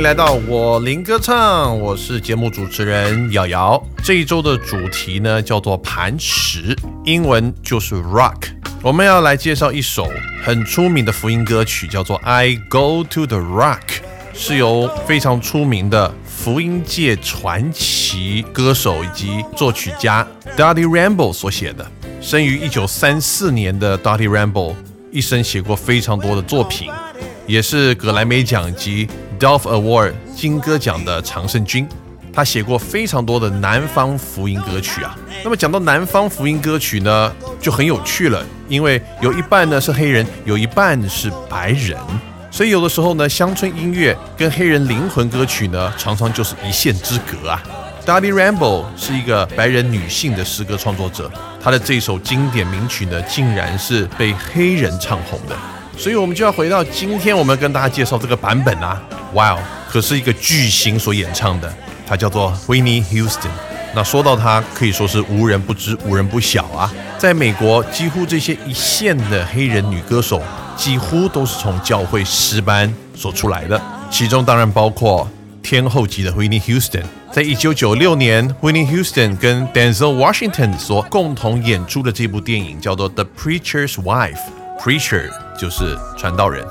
迎来到我林歌唱，我是节目主持人瑶瑶。这一周的主题呢叫做磐石，英文就是 rock。我们要来介绍一首很出名的福音歌曲，叫做《I Go to the Rock》，是由非常出名的福音界传奇歌手以及作曲家 Dottie Rambo 所写的。生于一九三四年的 Dottie Rambo，一生写过非常多的作品，也是格莱美奖及 Dove Award 金歌奖的常胜军。他写过非常多的南方福音歌曲啊。那么讲到南方福音歌曲呢，就很有趣了，因为有一半呢是黑人，有一半是白人，所以有的时候呢，乡村音乐跟黑人灵魂歌曲呢，常常就是一线之隔啊。Dottie Rambo 是一个白人女性的诗歌创作者，她的这首经典名曲呢，竟然是被黑人唱红的。所以，我们就要回到今天，我们跟大家介绍这个版本啊，哇哦，可是一个巨星所演唱的，他叫做 Whitney Houston。那说到他，可以说是无人不知、无人不晓啊。在美国，几乎这些一线的黑人女歌手，几乎都是从教会诗班所出来的，其中当然包括天后级的 Whitney Houston。在一九九六年，Whitney Houston 跟 Denzel Washington 所共同演出的这部电影叫做《The Preacher's Wife》，Preacher 就是传道人，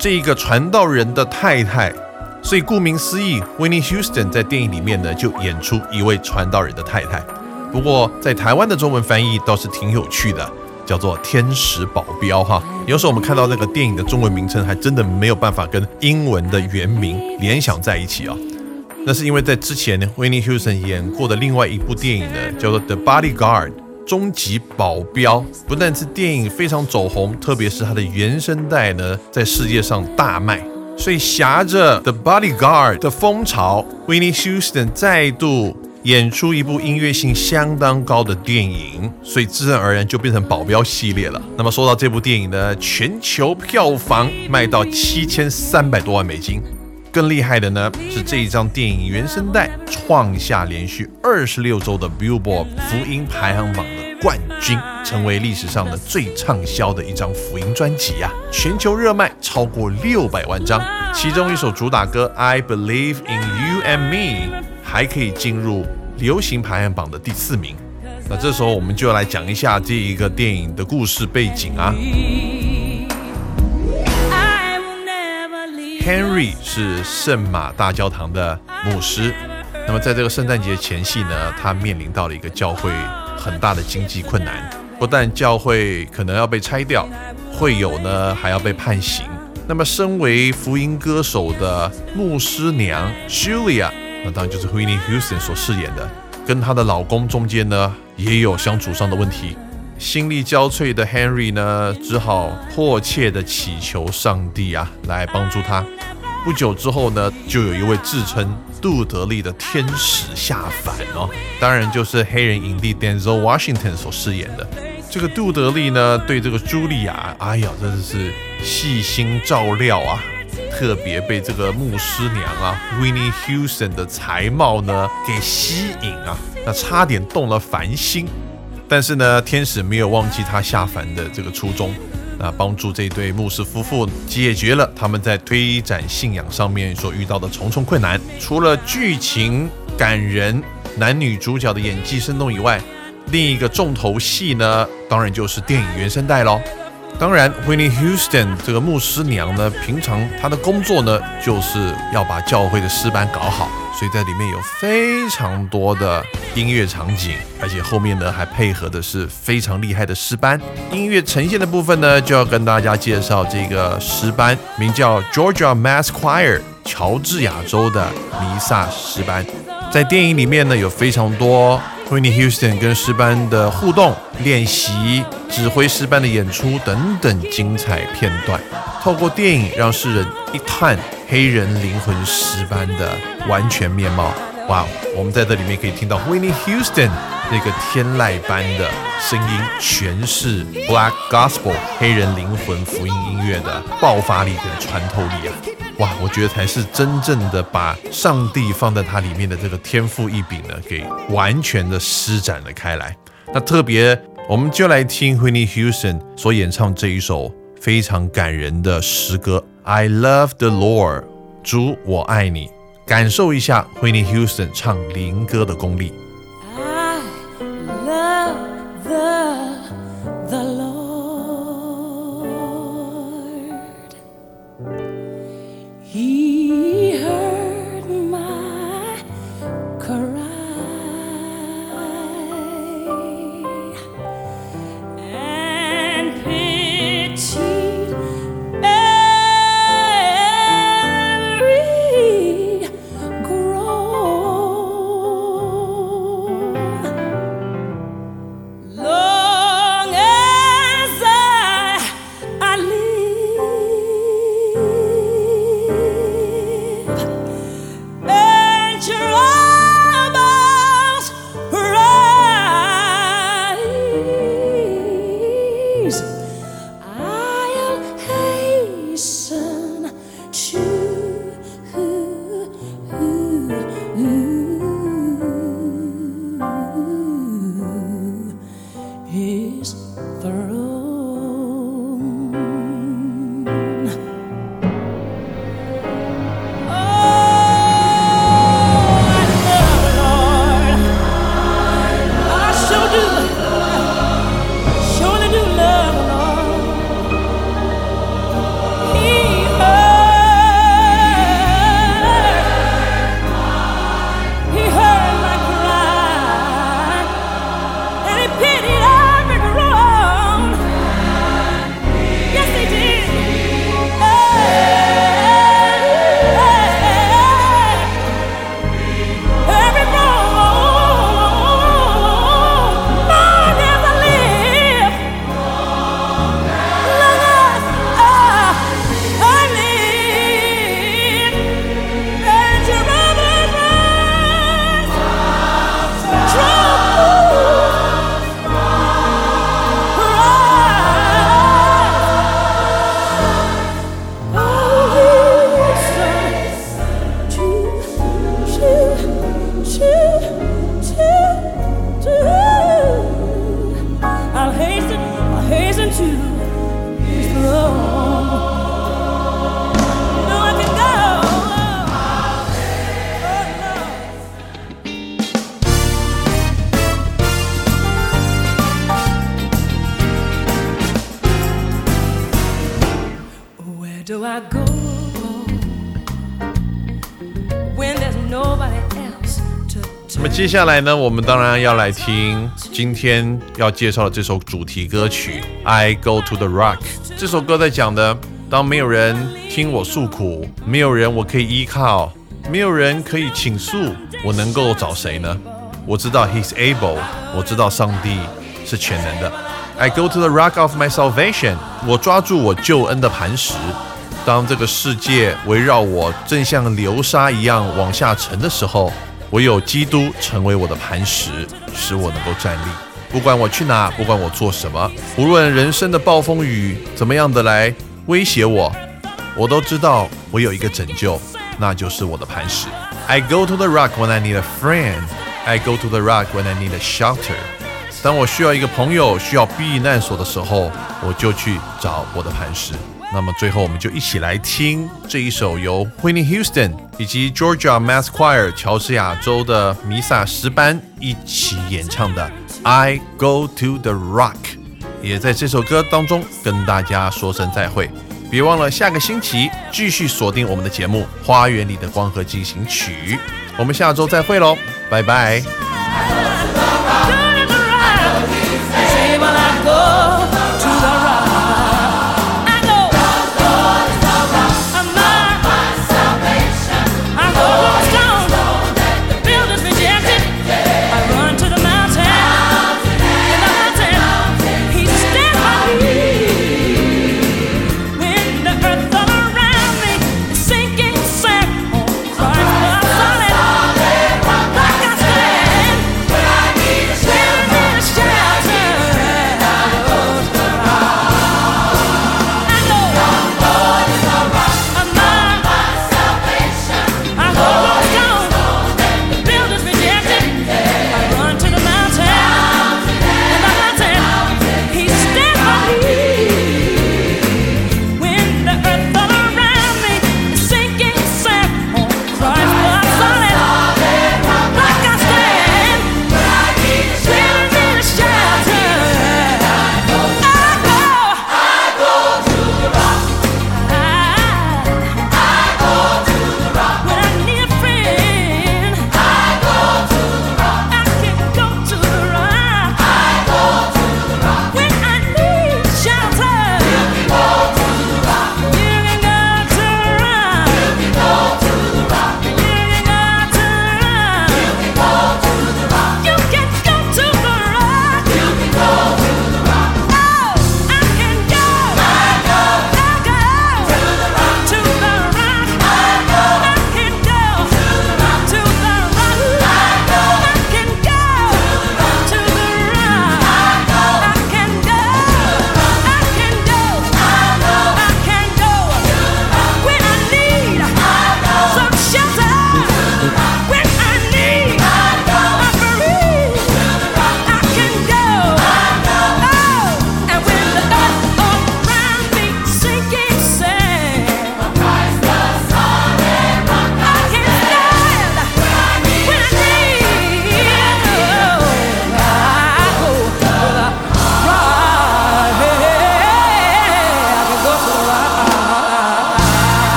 这一个传道人的太太，所以顾名思义，Whitney Houston 在电影里面呢就演出一位传道人的太太。不过在台湾的中文翻译倒是挺有趣的，叫做《天使保镖》哈。有时候我们看到那个电影的中文名称，还真的没有办法跟英文的原名联想在一起啊。那是因为在之前，Whitney Houston 演过的另外一部电影呢，叫做《The Bodyguard》终极保镖，不但是电影非常走红，特别是它的原声带呢，在世界上大卖。所以挟着《The Bodyguard》的风潮，Winnie Houston 再度演出一部音乐性相当高的电影，所以自然而然就变成保镖系列了。那么说到这部电影呢，全球票房卖到七千三百多万美金。更厉害的呢，是这一张电影原声带创下连续二十六周的 Billboard 福音排行榜冠军，成为历史上的最畅销的一张福音专辑啊！全球热卖超过六百万张，其中一首主打歌 I Believe in You and Me 还可以进入流行排行榜的第四名。那这时候我们就要来讲一下这一个电影的故事背景啊。Henry 是圣马大教堂的牧师。那么，在这个圣诞节前夕呢，他面临到了一个教会很大的经济困难，不但教会可能要被拆掉，会友呢还要被判刑。那么，身为福音歌手的牧师娘 Julia，那当然就是 Whitney Houston 所饰演的，跟她的老公中间呢也有相处上的问题。心力交瘁的 Henry 呢，只好迫切地祈求上帝啊，来帮助他。不久之后呢，就有一位自称杜德利的天使下凡哦，当然就是黑人影帝 Denzel Washington 所饰演的。这个杜德利呢，对这个茱莉亚，哎呀，真的是细心照料啊，特别被这个牧师娘啊 Winnie Houston 的才貌呢给吸引啊，那差点动了凡心。但是呢，天使没有忘记他下凡的这个初衷，啊帮助这对牧师夫妇解决了他们在推展信仰上面所遇到的重重困难。除了剧情感人、男女主角的演技生动以外，另一个重头戏呢，当然就是电影原声带喽。当然，Whitney Houston 这个牧师娘呢，平常她的工作呢，就是要把教会的诗班搞好，所以在里面有非常多的音乐场景，而且后面呢还配合的是非常厉害的诗班。音乐呈现的部分呢，就要跟大家介绍这个诗班，名叫 Georgia Mass Choir，乔治亚州的弥撒诗班。在电影里面呢，有非常多。Whitney Houston 跟诗班的互动、练习、指挥诗班的演出等等精彩片段，透过电影让世人一探黑人灵魂诗班的完全面貌。哇，我们在这里面可以听到 Whitney Houston 那个天籁般的声音诠释 Black Gospel 黑人灵魂福音音乐的爆发力跟穿透力啊！哇，我觉得才是真正的把上帝放在它里面的这个天赋异禀呢，给完全的施展了开来。那特别，我们就来听 Whitney Houston 所演唱这一首非常感人的诗歌《I Love the Lord》。主我爱你，感受一下 Whitney Houston 唱灵歌的功力。He 接下来呢，我们当然要来听今天要介绍的这首主题歌曲《I Go to the Rock》。这首歌在讲的，当没有人听我诉苦，没有人我可以依靠，没有人可以倾诉，我能够找谁呢？我知道 He's able，我知道上帝是全能的。I go to the rock of my salvation，我抓住我救恩的磐石。当这个世界围绕我正像流沙一样往下沉的时候，我有基督成为我的磐石，使我能够站立。不管我去哪，不管我做什么，无论人生的暴风雨怎么样的来威胁我，我都知道我有一个拯救，那就是我的磐石。I go to the rock when I need a friend. I go to the rock when I need a shelter. 当我需要一个朋友、需要避难所的时候，我就去找我的磐石。那么最后，我们就一起来听这一首由 Whitney Houston 以及 Georgia Mass Choir 乔治亚州的弥撒诗班一起演唱的《I Go to the Rock》，也在这首歌当中跟大家说声再会。别忘了下个星期继续锁定我们的节目《花园里的光合进行曲》，我们下周再会喽，拜拜。